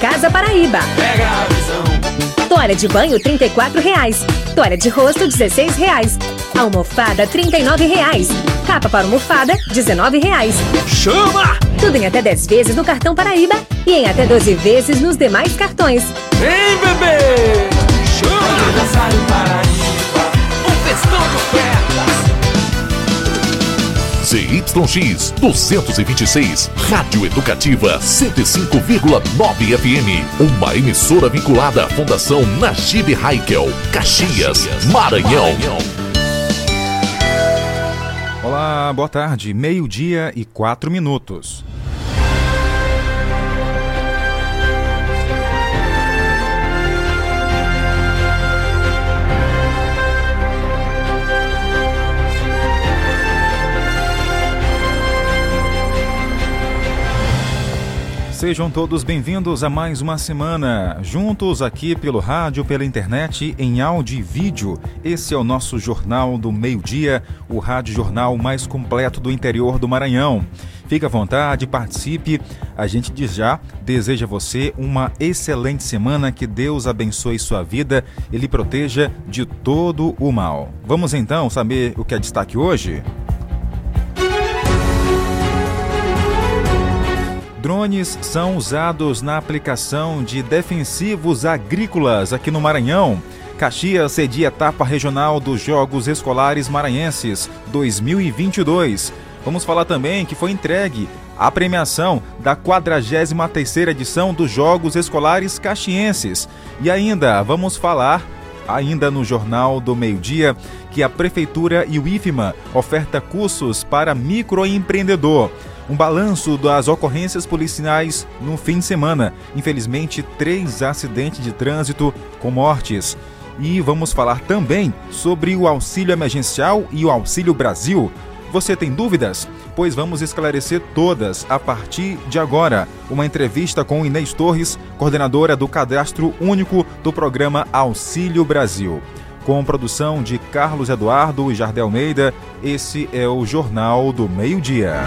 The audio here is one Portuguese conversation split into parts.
Casa Paraíba. Pega a visão. Toalha de banho, 34 reais. Toalha de rosto, 16 reais. Almofada, 39 reais. Capa para almofada, 19 reais. Chama! Tudo em até 10 vezes no cartão Paraíba e em até 12 vezes nos demais cartões. Vem, bebê! Chama! ZYX 226, Rádio Educativa 105,9 FM. Uma emissora vinculada à Fundação Najib Haikel, Caxias, Maranhão. Olá, boa tarde. Meio-dia e quatro minutos. Sejam todos bem-vindos a mais uma semana, juntos aqui pelo rádio, pela internet, em áudio e vídeo. Esse é o nosso Jornal do Meio-Dia, o rádio jornal mais completo do interior do Maranhão. Fique à vontade, participe. A gente diz já, deseja a você uma excelente semana, que Deus abençoe sua vida e lhe proteja de todo o mal. Vamos então saber o que é destaque hoje? Drones são usados na aplicação de defensivos agrícolas aqui no Maranhão. Caxias cedia etapa regional dos Jogos Escolares Maranhenses 2022. Vamos falar também que foi entregue a premiação da 43ª edição dos Jogos Escolares Caxienses. E ainda vamos falar ainda no Jornal do Meio-Dia que a prefeitura e o IFMA oferta cursos para microempreendedor um balanço das ocorrências policiais no fim de semana. Infelizmente, três acidentes de trânsito com mortes. E vamos falar também sobre o auxílio emergencial e o Auxílio Brasil. Você tem dúvidas? Pois vamos esclarecer todas a partir de agora. Uma entrevista com Inês Torres, coordenadora do Cadastro Único do programa Auxílio Brasil. Com produção de Carlos Eduardo e Jardel Almeida, esse é o Jornal do Meio-Dia.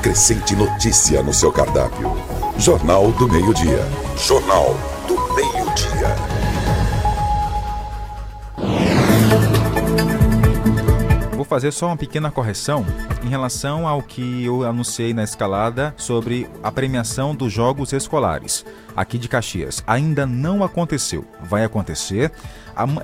Acrescente notícia no seu cardápio. Jornal do Meio-Dia. Jornal do Meio-Dia. Vou fazer só uma pequena correção em relação ao que eu anunciei na escalada sobre a premiação dos Jogos Escolares aqui de Caxias. Ainda não aconteceu. Vai acontecer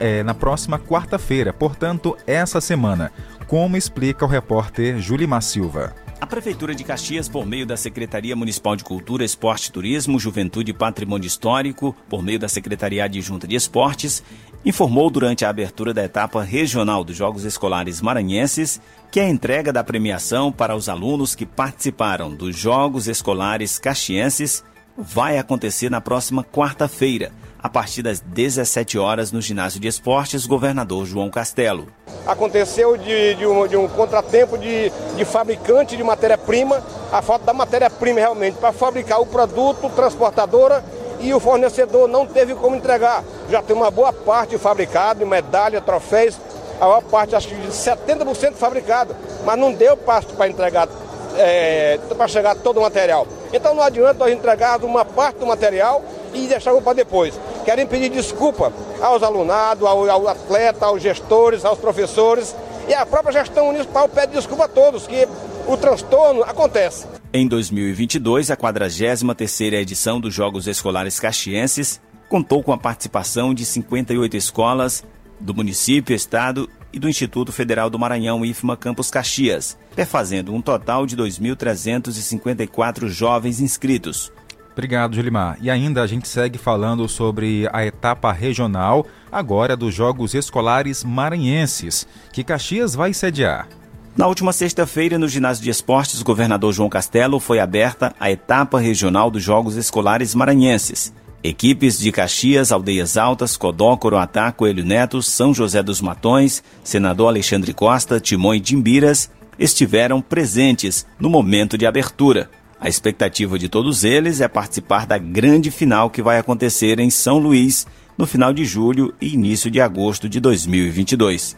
é, na próxima quarta-feira, portanto, essa semana. Como explica o repórter Julimar Silva. A Prefeitura de Caxias, por meio da Secretaria Municipal de Cultura, Esporte, Turismo, Juventude e Patrimônio Histórico, por meio da Secretaria Adjunta de Esportes, informou durante a abertura da etapa regional dos Jogos Escolares Maranhenses que a entrega da premiação para os alunos que participaram dos Jogos Escolares Caxienses vai acontecer na próxima quarta-feira, a partir das 17 horas no Ginásio de Esportes Governador João Castelo. Aconteceu de, de, um, de um, contratempo de, de fabricante de matéria-prima, a falta da matéria-prima realmente para fabricar o produto, transportadora e o fornecedor não teve como entregar. Já tem uma boa parte fabricado, medalha, troféus, a maior parte, acho que de 70% fabricado, mas não deu para entregar, é, para chegar todo o material. Então não adianta nós entregarmos uma parte do material e deixar para depois. Querem pedir desculpa aos alunados, ao, ao atleta, aos gestores, aos professores e a própria gestão municipal pede desculpa a todos, que o transtorno acontece. Em 2022, a 43ª edição dos Jogos Escolares Caxienses contou com a participação de 58 escolas do município, estado e do Instituto Federal do Maranhão, IFMA Campus Caxias, perfazendo um total de 2.354 jovens inscritos, Obrigado, Julimar. E ainda a gente segue falando sobre a etapa regional, agora dos Jogos Escolares Maranhenses, que Caxias vai sediar. Na última sexta-feira, no Ginásio de Esportes Governador João Castelo, foi aberta a etapa regional dos Jogos Escolares Maranhenses. Equipes de Caxias, Aldeias Altas, Codó, Coroatá, Coelho Neto, São José dos Matões, Senador Alexandre Costa, Timon e Timbiras estiveram presentes no momento de abertura. A expectativa de todos eles é participar da grande final que vai acontecer em São Luís no final de julho e início de agosto de 2022.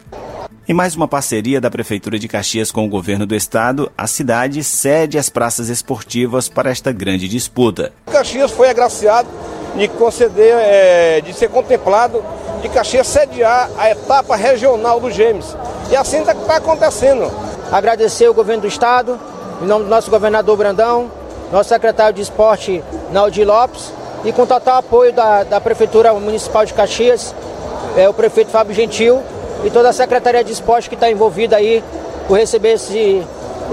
Em mais uma parceria da Prefeitura de Caxias com o governo do estado, a cidade cede as praças esportivas para esta grande disputa. Caxias foi agraciado de conceder, é, de ser contemplado de Caxias sediar a etapa regional dos Gêmeos. E assim está tá acontecendo. Agradecer o governo do estado, em nome do nosso governador Brandão, nosso secretário de esporte Naldi Lopes, e com total apoio da, da Prefeitura Municipal de Caxias, é, o prefeito Fábio Gentil e toda a Secretaria de Esporte que está envolvida aí por receber esse,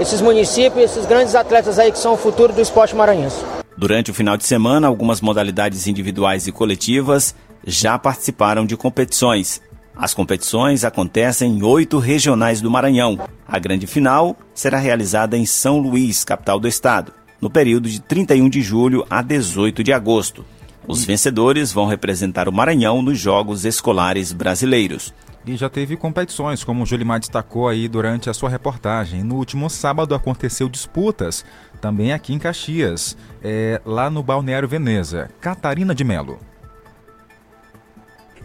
esses municípios, esses grandes atletas aí que são o futuro do esporte maranhense. Durante o final de semana, algumas modalidades individuais e coletivas já participaram de competições. As competições acontecem em oito regionais do Maranhão. A grande final será realizada em São Luís, capital do estado, no período de 31 de julho a 18 de agosto. Os vencedores vão representar o Maranhão nos Jogos Escolares Brasileiros. E já teve competições, como o Julimar destacou aí durante a sua reportagem. No último sábado aconteceu disputas, também aqui em Caxias, é, lá no Balneário Veneza. Catarina de Melo.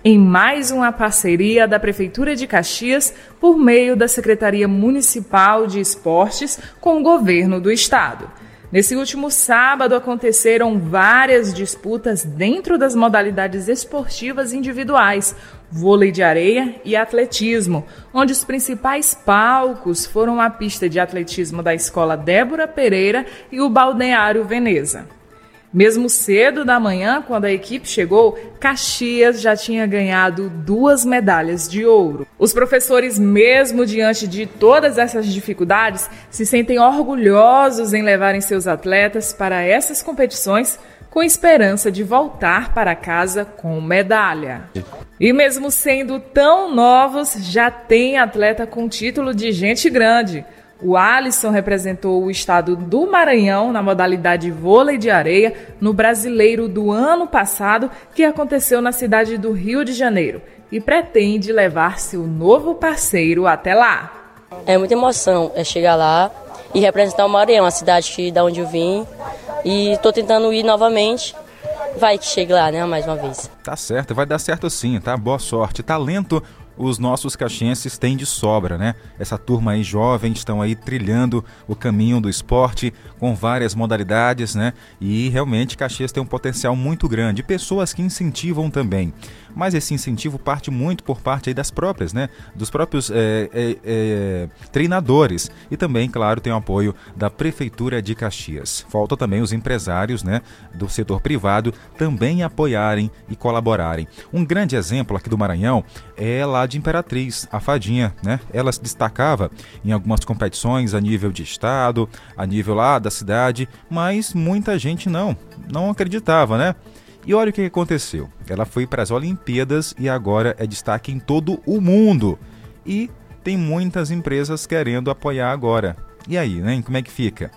Em mais uma parceria da Prefeitura de Caxias por meio da Secretaria Municipal de Esportes com o governo do estado. Nesse último sábado aconteceram várias disputas dentro das modalidades esportivas individuais, vôlei de areia e atletismo, onde os principais palcos foram a pista de atletismo da Escola Débora Pereira e o Balneário Veneza. Mesmo cedo da manhã, quando a equipe chegou, Caxias já tinha ganhado duas medalhas de ouro. Os professores, mesmo diante de todas essas dificuldades, se sentem orgulhosos em levarem seus atletas para essas competições com esperança de voltar para casa com medalha. E mesmo sendo tão novos, já tem atleta com título de gente grande. O Alisson representou o estado do Maranhão na modalidade vôlei de areia no Brasileiro do ano passado, que aconteceu na cidade do Rio de Janeiro, e pretende levar seu novo parceiro até lá. É muita emoção é chegar lá e representar o Maranhão, a cidade que, da onde eu vim, e estou tentando ir novamente. Vai que chegue lá, né, mais uma vez. Tá certo, vai dar certo sim, tá? Boa sorte. Talento os nossos caxienses têm de sobra, né? Essa turma aí jovem estão aí trilhando o caminho do esporte com várias modalidades, né? E realmente Caxias tem um potencial muito grande. Pessoas que incentivam também. Mas esse incentivo parte muito por parte das próprias, né? Dos próprios é, é, é, treinadores. E também, claro, tem o apoio da Prefeitura de Caxias. Falta também os empresários, né? Do setor privado também apoiarem e colaborarem. Um grande exemplo aqui do Maranhão é lá de Imperatriz, a Fadinha, né? Ela se destacava em algumas competições a nível de estado, a nível lá da cidade, mas muita gente não, não acreditava, né? E olha o que aconteceu. Ela foi para as Olimpíadas e agora é destaque em todo o mundo. E tem muitas empresas querendo apoiar agora. E aí, né? Como é que fica?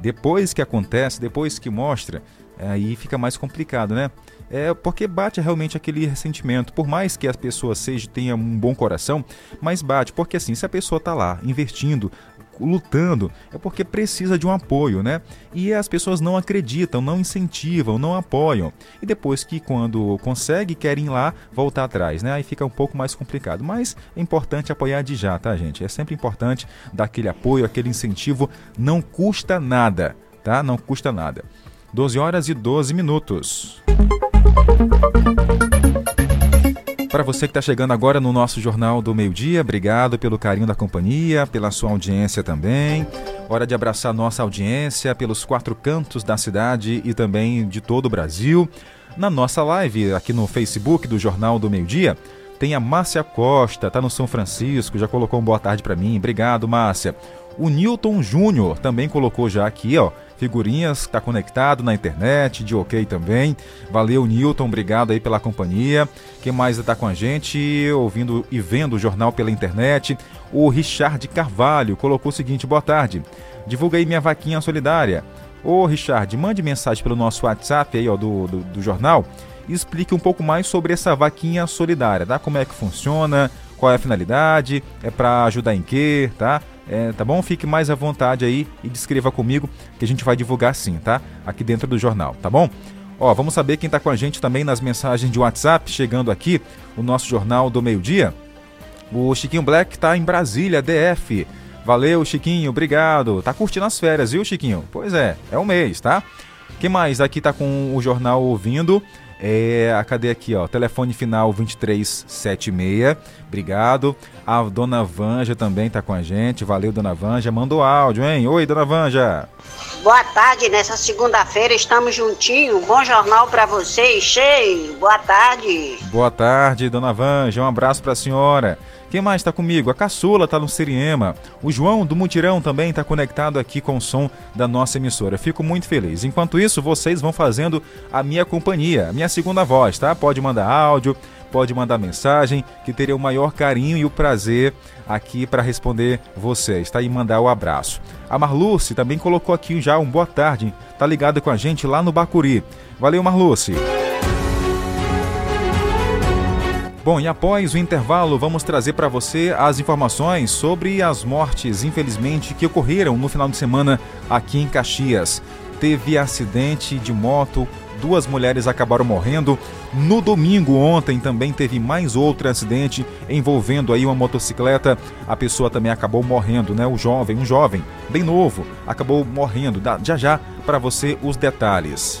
Depois que acontece, depois que mostra, aí fica mais complicado, né? É porque bate realmente aquele ressentimento. Por mais que as pessoas seja, tenha um bom coração, mas bate. Porque assim, se a pessoa está lá investindo, lutando, é porque precisa de um apoio, né? E as pessoas não acreditam, não incentivam, não apoiam. E depois que quando consegue, querem ir lá voltar atrás, né? Aí fica um pouco mais complicado. Mas é importante apoiar de já, tá, gente? É sempre importante dar aquele apoio, aquele incentivo. Não custa nada, tá? Não custa nada. 12 horas e 12 minutos. Para você que está chegando agora no nosso Jornal do Meio Dia, obrigado pelo carinho da companhia, pela sua audiência também. Hora de abraçar nossa audiência pelos quatro cantos da cidade e também de todo o Brasil. Na nossa live aqui no Facebook do Jornal do Meio Dia, tem a Márcia Costa, tá no São Francisco, já colocou um boa tarde para mim. Obrigado, Márcia. O Newton Júnior também colocou já aqui, ó figurinhas, está conectado na internet, de ok também. Valeu, Newton, obrigado aí pela companhia. Quem mais está com a gente, ouvindo e vendo o jornal pela internet? O Richard Carvalho colocou o seguinte: boa tarde. Divulga aí minha vaquinha solidária. Ô Richard, mande mensagem pelo nosso WhatsApp aí, ó, do, do, do jornal e explique um pouco mais sobre essa vaquinha solidária, tá? Como é que funciona, qual é a finalidade, é para ajudar em quê, tá? É, tá bom? Fique mais à vontade aí e descreva comigo que a gente vai divulgar sim, tá? Aqui dentro do jornal, tá bom? Ó, vamos saber quem está com a gente também nas mensagens de WhatsApp, chegando aqui, o nosso Jornal do Meio-Dia. O Chiquinho Black está em Brasília, DF. Valeu, Chiquinho, obrigado. Tá curtindo as férias, viu, Chiquinho? Pois é, é o mês, tá? que mais? Aqui tá com o jornal ouvindo. É, a cadê aqui, ó? Telefone final 2376. Obrigado. A dona Vanja também tá com a gente. Valeu, dona Vanja. Mandou áudio, hein? Oi, dona Vanja. Boa tarde, nessa segunda-feira estamos juntinhos. Bom jornal para vocês, cheio. Boa tarde. Boa tarde, dona Vanja. Um abraço pra senhora. Quem mais está comigo? A Caçula está no Siriema. O João do Mutirão também está conectado aqui com o som da nossa emissora. Fico muito feliz. Enquanto isso, vocês vão fazendo a minha companhia, a minha segunda voz, tá? Pode mandar áudio, pode mandar mensagem, que terei o maior carinho e o prazer aqui para responder vocês, tá? E mandar o abraço. A Marluce também colocou aqui já um boa tarde, tá ligado com a gente lá no Bacuri. Valeu, Marluce. Bom, e após o intervalo, vamos trazer para você as informações sobre as mortes, infelizmente, que ocorreram no final de semana aqui em Caxias. Teve acidente de moto, duas mulheres acabaram morrendo. No domingo ontem também teve mais outro acidente envolvendo aí uma motocicleta. A pessoa também acabou morrendo, né? O jovem, um jovem, bem novo, acabou morrendo. Já já para você os detalhes.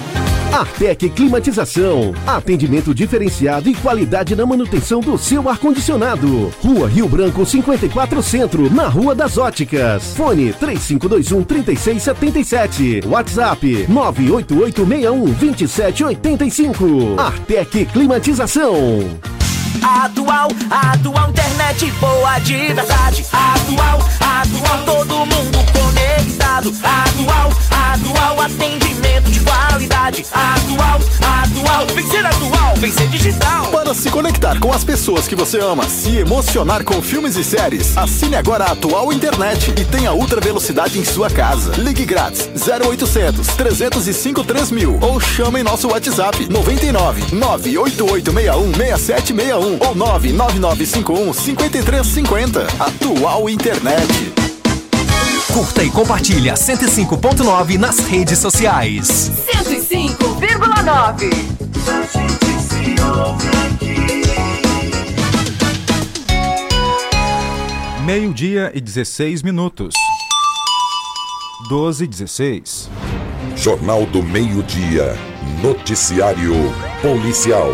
Artec Climatização. Atendimento diferenciado e qualidade na manutenção do seu ar-condicionado. Rua Rio Branco 54 Centro, na Rua das Óticas. Fone 3521 3677. WhatsApp 98861 2785. Artec Climatização. Atual, atual internet boa de verdade. Atual, atual todo mundo conectado. Atual, atual atendimento de qualidade. Atual, atual, vem ser atual, vem ser digital. Para se conectar com as pessoas que você ama, se emocionar com filmes e séries, assine agora a Atual Internet e tenha ultra velocidade em sua casa. Ligue grátis 0800 305 3000 ou chame em nosso WhatsApp 99 98861 6761 ou 99951 5350. Atual Internet. Curta e compartilha 105.9 nas redes sociais. 105,9. Meio-dia e 16 minutos. 12 e 16. Jornal do Meio-Dia. Noticiário Policial.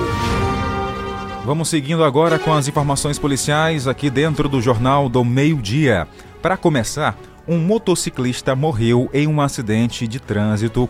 Vamos seguindo agora com as informações policiais aqui dentro do Jornal do Meio-Dia. Para começar, um motociclista morreu em um acidente de trânsito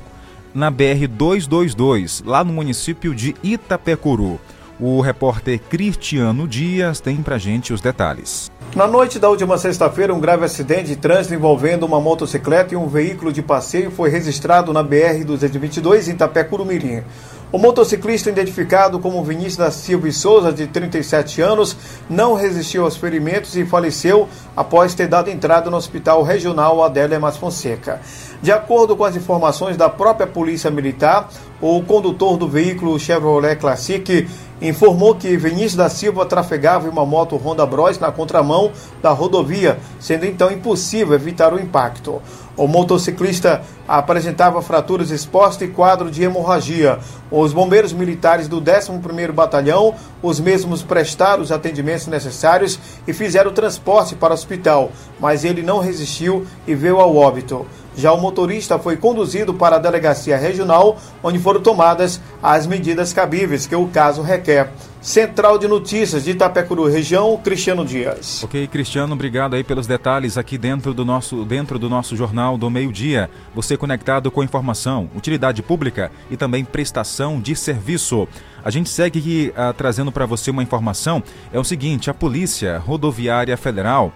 na BR-222, lá no município de Itapecuru. O repórter Cristiano Dias tem pra gente os detalhes. Na noite da última sexta-feira, um grave acidente de trânsito envolvendo uma motocicleta e um veículo de passeio foi registrado na BR-222 em Itapecuru Mirim. O motociclista, identificado como Vinícius da Silva e Souza, de 37 anos, não resistiu aos ferimentos e faleceu após ter dado entrada no Hospital Regional Adélia Mas Fonseca. De acordo com as informações da própria Polícia Militar, o condutor do veículo Chevrolet Classic informou que Vinícius da Silva trafegava em uma moto Honda Bros na contramão da rodovia, sendo então impossível evitar o impacto. O motociclista apresentava fraturas expostas e quadro de hemorragia. Os bombeiros militares do 11º Batalhão, os mesmos prestaram os atendimentos necessários e fizeram o transporte para o hospital, mas ele não resistiu e veio ao óbito. Já o motorista foi conduzido para a delegacia regional, onde foram tomadas as medidas cabíveis que o caso requer. Central de Notícias de Itapecuru, região, Cristiano Dias. Ok, Cristiano, obrigado aí pelos detalhes aqui dentro do nosso, dentro do nosso jornal do meio-dia. Você conectado com informação, utilidade pública e também prestação de serviço. A gente segue aqui uh, trazendo para você uma informação. É o seguinte, a Polícia Rodoviária Federal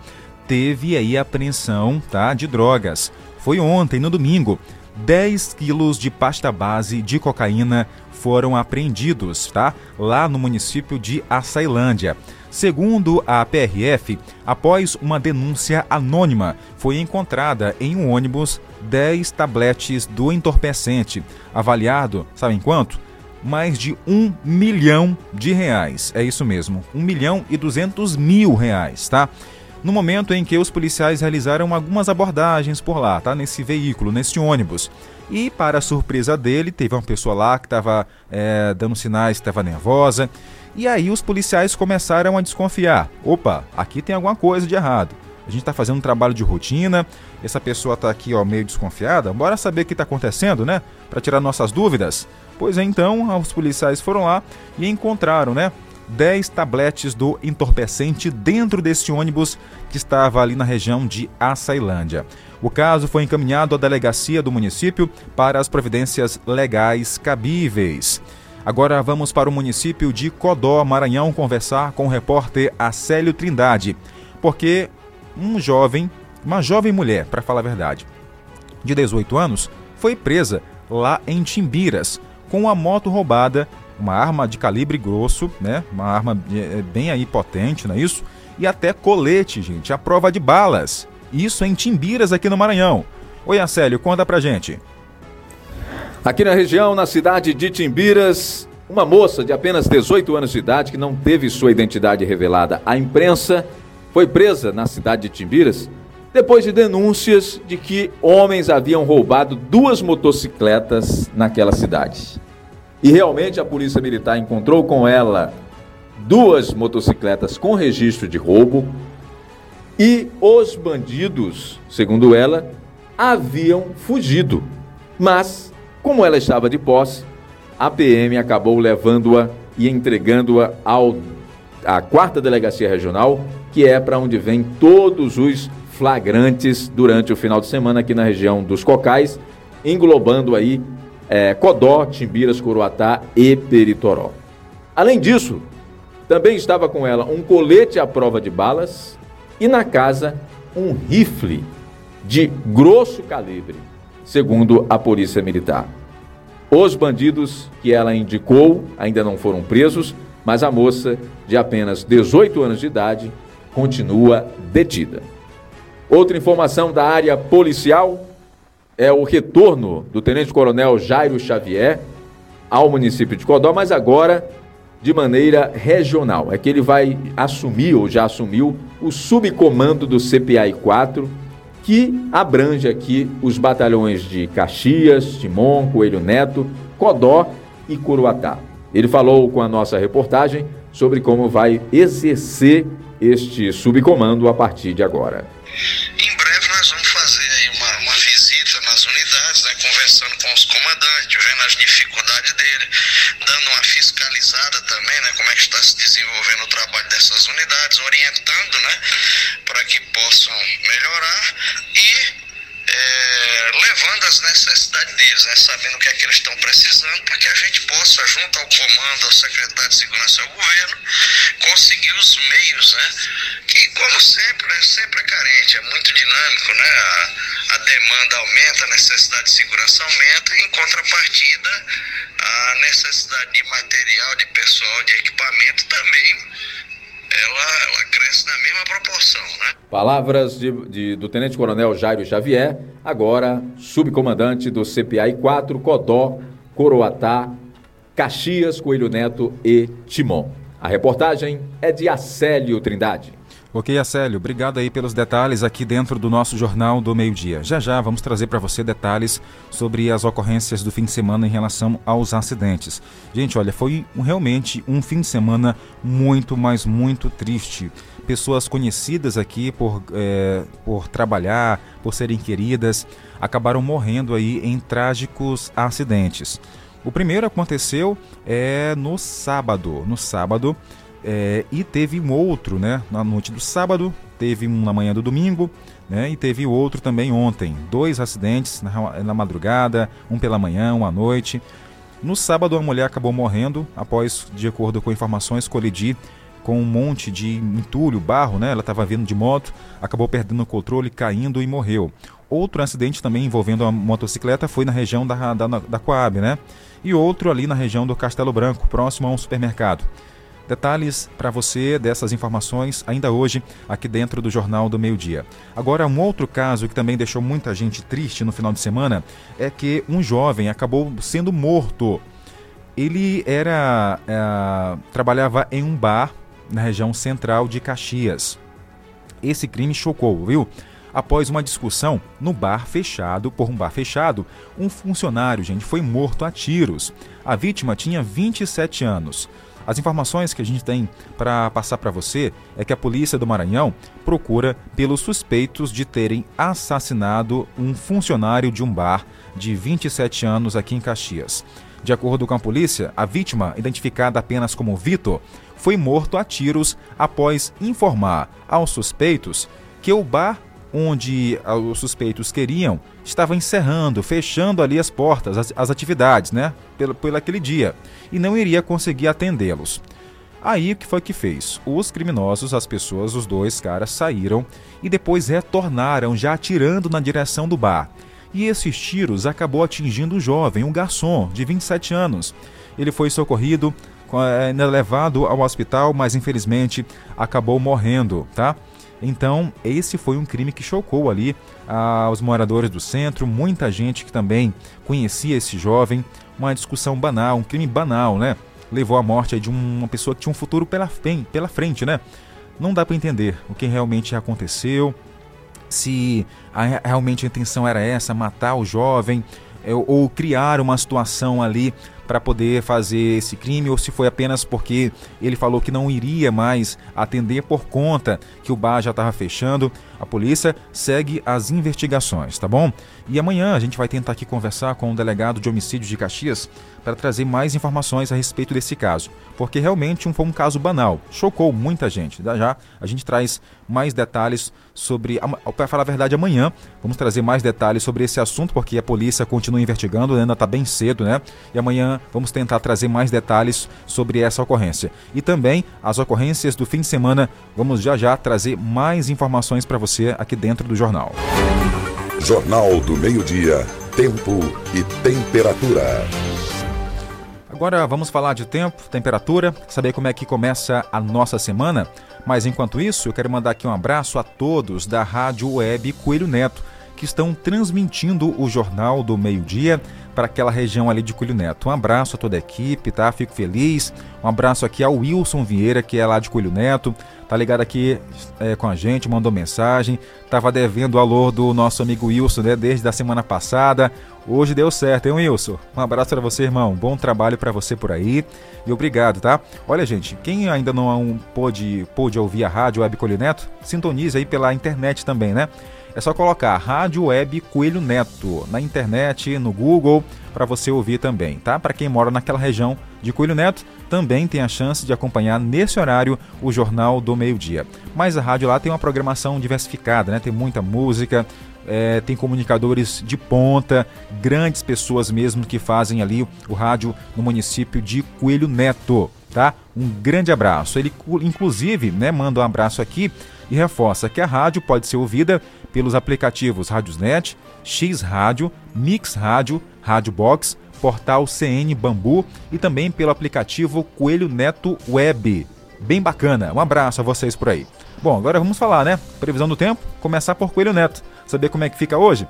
teve aí apreensão tá, de drogas. Foi ontem, no domingo, 10 quilos de pasta base de cocaína foram apreendidos, tá? Lá no município de Açailândia. Segundo a PRF, após uma denúncia anônima, foi encontrada em um ônibus 10 tabletes do entorpecente, avaliado, sabem quanto? Mais de um milhão de reais. É isso mesmo, um milhão e duzentos mil reais, tá? No momento em que os policiais realizaram algumas abordagens por lá, tá? Nesse veículo, nesse ônibus. E, para surpresa dele, teve uma pessoa lá que estava é, dando sinais estava nervosa. E aí os policiais começaram a desconfiar. Opa, aqui tem alguma coisa de errado. A gente está fazendo um trabalho de rotina, essa pessoa está aqui ó, meio desconfiada. Bora saber o que está acontecendo, né? Para tirar nossas dúvidas. Pois é, então, os policiais foram lá e encontraram, né? 10 tabletes do entorpecente dentro desse ônibus que estava ali na região de Açailândia. O caso foi encaminhado à delegacia do município para as providências legais cabíveis. Agora vamos para o município de Codó, Maranhão, conversar com o repórter Acélio Trindade, porque um jovem, uma jovem mulher, para falar a verdade, de 18 anos, foi presa lá em Timbiras com a moto roubada, uma arma de calibre grosso, né? Uma arma é, bem aí potente, não é isso? E até colete, gente, a prova de balas. Isso em Timbiras, aqui no Maranhão. Oi, Acélio, conta pra gente. Aqui na região, na cidade de Timbiras, uma moça de apenas 18 anos de idade que não teve sua identidade revelada à imprensa foi presa na cidade de Timbiras depois de denúncias de que homens haviam roubado duas motocicletas naquela cidade. E realmente a Polícia Militar encontrou com ela duas motocicletas com registro de roubo e os bandidos, segundo ela, haviam fugido. Mas como ela estava de posse, a PM acabou levando-a e entregando-a ao à quarta delegacia regional, que é para onde vem todos os flagrantes durante o final de semana aqui na região dos Cocais, englobando aí é, Codó, Timbiras, Coroatá e Peritoró. Além disso, também estava com ela um colete à prova de balas e na casa um rifle de grosso calibre segundo a Polícia Militar. Os bandidos que ela indicou ainda não foram presos, mas a moça, de apenas 18 anos de idade, continua detida. Outra informação da área policial é o retorno do Tenente-Coronel Jairo Xavier ao município de Codó, mas agora de maneira regional. É que ele vai assumir, ou já assumiu, o subcomando do CPI 4 que abrange aqui os batalhões de Caxias, Timon, Coelho Neto, Codó e Curuatá. Ele falou com a nossa reportagem sobre como vai exercer este subcomando a partir de agora. As dificuldades dele, dando uma fiscalizada também, né, como é que está se desenvolvendo o trabalho dessas unidades, orientando, né, para que possam melhorar e é, levando as necessidades deles, né, sabendo o que é que eles estão precisando, para que a gente possa, junto ao comando, ao secretário de segurança e ao governo, conseguir os meios, né, que como sempre, é, sempre é carente, é muito dinâmico, né, a, a demanda aumenta, a necessidade de segurança aumenta, em contrapartida, a necessidade de material, de pessoal, de equipamento também ela, ela cresce na mesma proporção, né? Palavras de, de, do Tenente Coronel Jairo Xavier, agora subcomandante do CPI 4, Codó, Coroatá, Caxias, Coelho Neto e Timon. A reportagem é de Acélio Trindade. Ok, Acélio, obrigado aí pelos detalhes aqui dentro do nosso Jornal do Meio Dia. Já já vamos trazer para você detalhes sobre as ocorrências do fim de semana em relação aos acidentes. Gente, olha, foi realmente um fim de semana muito, mas muito triste. Pessoas conhecidas aqui por, é, por trabalhar, por serem queridas, acabaram morrendo aí em trágicos acidentes. O primeiro aconteceu é no sábado. No sábado, é, e teve um outro, né? Na noite do sábado, teve um na manhã do domingo, né? E teve outro também ontem. Dois acidentes na, na madrugada, um pela manhã, um à noite. No sábado, a mulher acabou morrendo após, de acordo com informações, colidir com um monte de entulho, barro, né? Ela estava vindo de moto, acabou perdendo o controle, caindo e morreu. Outro acidente também envolvendo a motocicleta foi na região da, da, da Coab, né? E outro ali na região do Castelo Branco, próximo a um supermercado. Detalhes para você dessas informações ainda hoje aqui dentro do Jornal do Meio Dia. Agora, um outro caso que também deixou muita gente triste no final de semana é que um jovem acabou sendo morto. Ele era é, trabalhava em um bar na região central de Caxias. Esse crime chocou, viu? Após uma discussão no bar fechado, por um bar fechado, um funcionário, gente, foi morto a tiros. A vítima tinha 27 anos. As informações que a gente tem para passar para você é que a polícia do Maranhão procura pelos suspeitos de terem assassinado um funcionário de um bar de 27 anos aqui em Caxias. De acordo com a polícia, a vítima, identificada apenas como Vitor, foi morto a tiros após informar aos suspeitos que o bar onde os suspeitos queriam estava encerrando, fechando ali as portas, as, as atividades, né, pelo, pelo aquele dia, e não iria conseguir atendê-los. Aí o que foi que fez? Os criminosos, as pessoas, os dois caras saíram e depois retornaram já atirando na direção do bar. E esses tiros acabou atingindo o jovem, um garçom de 27 anos. Ele foi socorrido, é, levado ao hospital, mas infelizmente acabou morrendo, tá? Então, esse foi um crime que chocou ali ah, os moradores do centro, muita gente que também conhecia esse jovem. Uma discussão banal, um crime banal, né? Levou à morte de uma pessoa que tinha um futuro pela, pela frente, né? Não dá para entender o que realmente aconteceu, se a, realmente a intenção era essa, matar o jovem, é, ou criar uma situação ali para poder fazer esse crime ou se foi apenas porque ele falou que não iria mais atender por conta que o bar já estava fechando. A polícia segue as investigações, tá bom? E amanhã a gente vai tentar aqui conversar com o delegado de homicídio de Caxias para trazer mais informações a respeito desse caso, porque realmente foi um caso banal, chocou muita gente. Já a gente traz mais detalhes sobre, para falar a verdade, amanhã vamos trazer mais detalhes sobre esse assunto, porque a polícia continua investigando, ainda está bem cedo, né? E amanhã vamos tentar trazer mais detalhes sobre essa ocorrência. E também as ocorrências do fim de semana, vamos já já trazer mais informações para você aqui dentro do jornal. Jornal do Meio-Dia, Tempo e Temperatura. Agora vamos falar de tempo, temperatura, saber como é que começa a nossa semana. Mas enquanto isso, eu quero mandar aqui um abraço a todos da Rádio Web Coelho Neto, que estão transmitindo o Jornal do Meio-Dia para aquela região ali de Coelho Neto. Um abraço a toda a equipe, tá? Fico feliz. Um abraço aqui ao Wilson Vieira, que é lá de Coelho Neto, tá ligado aqui é, com a gente, mandou mensagem. Tava devendo o alô do nosso amigo Wilson, né? Desde a semana passada. Hoje deu certo, hein, Wilson? Um abraço para você, irmão. Bom trabalho para você por aí. E obrigado, tá? Olha, gente, quem ainda não pôde, pôde ouvir a rádio Web Coelho Neto, sintonize aí pela internet também, né? É só colocar Rádio Web Coelho Neto na internet, no Google, para você ouvir também, tá? Para quem mora naquela região de Coelho Neto, também tem a chance de acompanhar nesse horário o Jornal do Meio-Dia. Mas a rádio lá tem uma programação diversificada, né? Tem muita música, é, tem comunicadores de ponta, grandes pessoas mesmo que fazem ali o rádio no município de Coelho Neto, tá? Um grande abraço. Ele inclusive, né, manda um abraço aqui e reforça que a rádio pode ser ouvida pelos aplicativos Rádiosnet, X Rádio, Mix Rádio, Rádio Box, portal CN Bambu e também pelo aplicativo Coelho Neto Web. Bem bacana. Um abraço a vocês por aí. Bom, agora vamos falar, né? Previsão do tempo, começar por Coelho Neto. Saber como é que fica hoje?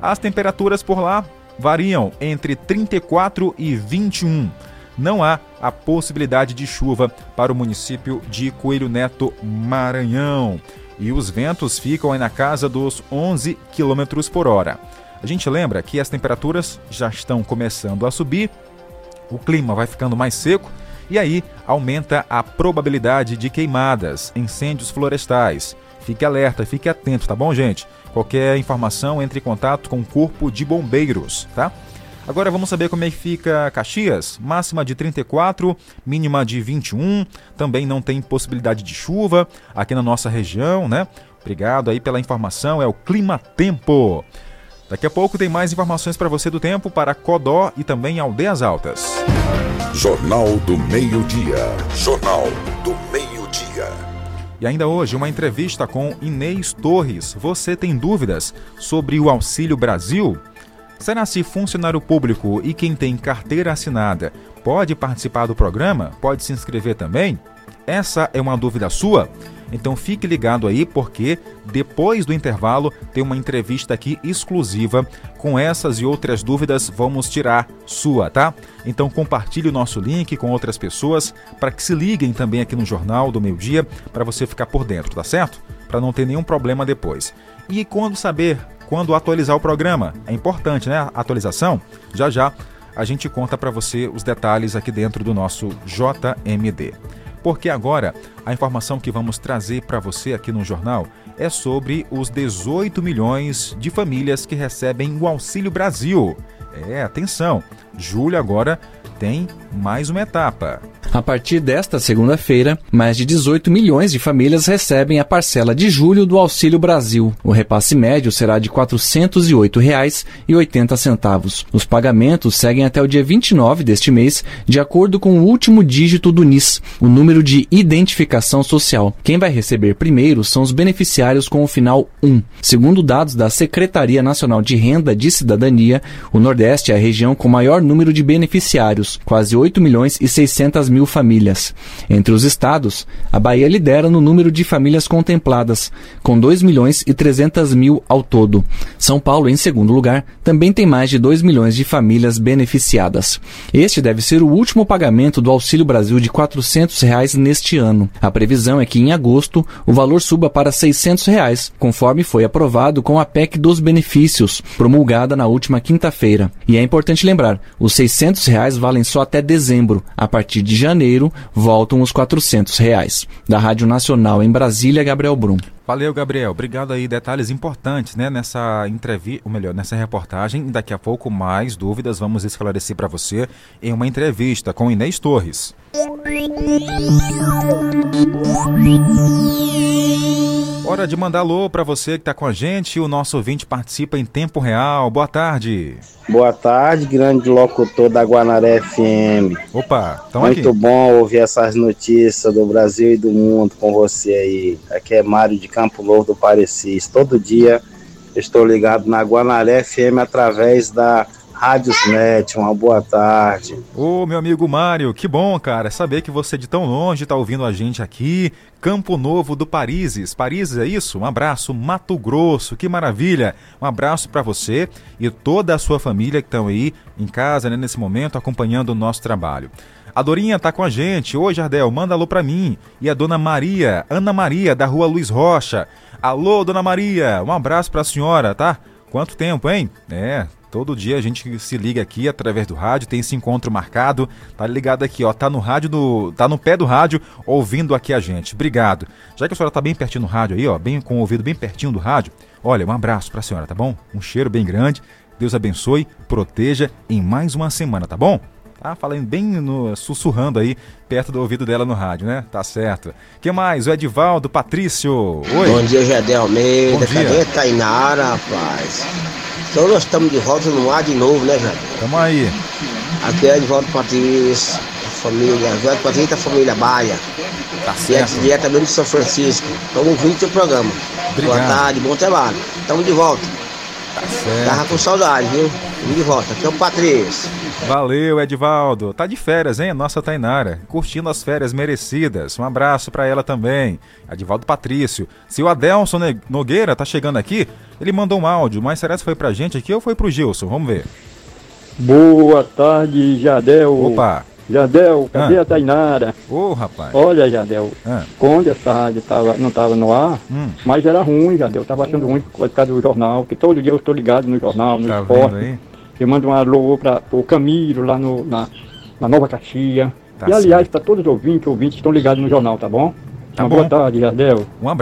As temperaturas por lá variam entre 34 e 21. Não há a possibilidade de chuva para o município de Coelho Neto, Maranhão. E os ventos ficam aí na casa dos 11 km por hora. A gente lembra que as temperaturas já estão começando a subir, o clima vai ficando mais seco e aí aumenta a probabilidade de queimadas, incêndios florestais. Fique alerta, fique atento, tá bom, gente? Qualquer informação, entre em contato com o Corpo de Bombeiros, tá? Agora vamos saber como é que fica Caxias. Máxima de 34, mínima de 21. Também não tem possibilidade de chuva aqui na nossa região, né? Obrigado aí pela informação. É o Clima Tempo. Daqui a pouco tem mais informações para você do tempo para Codó e também Aldeias Altas. Jornal do Meio-Dia. Jornal do Meio-Dia. E ainda hoje, uma entrevista com Inês Torres. Você tem dúvidas sobre o Auxílio Brasil? Será se funcionário público e quem tem carteira assinada pode participar do programa? Pode se inscrever também? Essa é uma dúvida sua? Então fique ligado aí porque depois do intervalo tem uma entrevista aqui exclusiva com essas e outras dúvidas vamos tirar sua, tá? Então compartilhe o nosso link com outras pessoas para que se liguem também aqui no Jornal do Meio Dia para você ficar por dentro, tá certo? Para não ter nenhum problema depois. E quando saber quando atualizar o programa? É importante, né? A atualização? Já já a gente conta para você os detalhes aqui dentro do nosso JMD porque agora a informação que vamos trazer para você aqui no jornal é sobre os 18 milhões de famílias que recebem o Auxílio Brasil. É, atenção, julho agora tem mais uma etapa. A partir desta segunda-feira, mais de 18 milhões de famílias recebem a parcela de julho do Auxílio Brasil. O repasse médio será de R$ 408,80. Os pagamentos seguem até o dia 29 deste mês, de acordo com o último dígito do NIS, o número de identificação social. Quem vai receber primeiro são os beneficiários com o final 1. Segundo dados da Secretaria Nacional de Renda de Cidadania, o Nordeste é a região com maior número de beneficiários, quase 8 milhões e 600 mil famílias. Entre os estados, a Bahia lidera no número de famílias contempladas, com 2 milhões e 300 mil ao todo. São Paulo, em segundo lugar, também tem mais de 2 milhões de famílias beneficiadas. Este deve ser o último pagamento do Auxílio Brasil de 400 reais neste ano. A previsão é que em agosto o valor suba para 600 reais, conforme foi aprovado com a PEC dos benefícios, promulgada na última quinta-feira. E é importante lembrar, os 600 reais valem só até dezembro. A partir de janeiro, voltam os 400 reais. Da Rádio Nacional em Brasília, Gabriel Brum. Valeu, Gabriel. Obrigado aí. Detalhes importantes, né, nessa entrevista, ou melhor, nessa reportagem. Daqui a pouco mais dúvidas vamos esclarecer para você em uma entrevista com Inês Torres. Hora de mandar alô para você que está com a gente. O nosso ouvinte participa em tempo real. Boa tarde. Boa tarde, grande locutor da Guanaré FM. Opa, Muito aqui. bom ouvir essas notícias do Brasil e do mundo com você aí. Aqui é Mário de Campo Novo do Parecis. Todo dia estou ligado na Guanaré FM através da Rádios Net. Uma boa tarde. Ô, meu amigo Mário, que bom, cara, saber que você de tão longe está ouvindo a gente aqui. Campo Novo do Parises. Parises é isso? Um abraço, Mato Grosso, que maravilha. Um abraço para você e toda a sua família que estão aí em casa, né, nesse momento, acompanhando o nosso trabalho. A Dorinha tá com a gente. Oi, Jardel, manda alô pra mim. E a Dona Maria, Ana Maria, da rua Luiz Rocha. Alô, Dona Maria, um abraço pra senhora, tá? Quanto tempo, hein? É, Todo dia a gente se liga aqui através do rádio, tem esse encontro marcado. Tá ligado aqui, ó, tá no rádio do, tá no pé do rádio ouvindo aqui a gente. Obrigado. Já que a senhora tá bem pertinho do rádio aí, ó, bem com o ouvido bem pertinho do rádio. Olha, um abraço pra senhora, tá bom? Um cheiro bem grande. Deus abençoe, proteja em mais uma semana, tá bom? Tá falando bem no, sussurrando aí perto do ouvido dela no rádio, né? Tá certo. que mais? O Edivaldo, Patrício. Oi. Bom dia, Jardel Almeida. Bom dia. Cadê a Tainara, rapaz? Então nós estamos de volta no ar de novo, né, Jardel? Tamo aí. Aqui é Edivaldo Patrício, a família. Edivaldo Patrício da família Baia. Tá E é certo. diretamente de São Francisco. Estamos ouvindo o seu programa. Obrigado. Boa tarde, bom trabalho. Estamos de volta. Certo. Tava com saudade, viu? Estamos de volta. Aqui é o Patrício. Valeu, Edivaldo. Tá de férias, hein? Nossa Tainara. Curtindo as férias merecidas. Um abraço pra ela também. Edivaldo Patrício. Se o Adelson Nogueira tá chegando aqui, ele mandou um áudio, mas será que foi pra gente aqui ou foi pro Gilson? Vamos ver. Boa tarde, Jadel. Opa. Jadel, cadê Ah. a Tainara? Ô, rapaz. Olha, Jadel, Ah. quando essa rádio tava, não estava no ar, Hum. mas era ruim, Jadel. Tava achando ruim por causa do jornal, que todo dia eu estou ligado no jornal, no Tá esporte. Eu mando um alô para o Camilo lá no, na, na Nova Caxia. Tá e aliás, para todos os ouvintes, ouvintes que estão ligados no jornal, tá bom? Tá Uma bom. boa tarde, Jadel. Um abraço.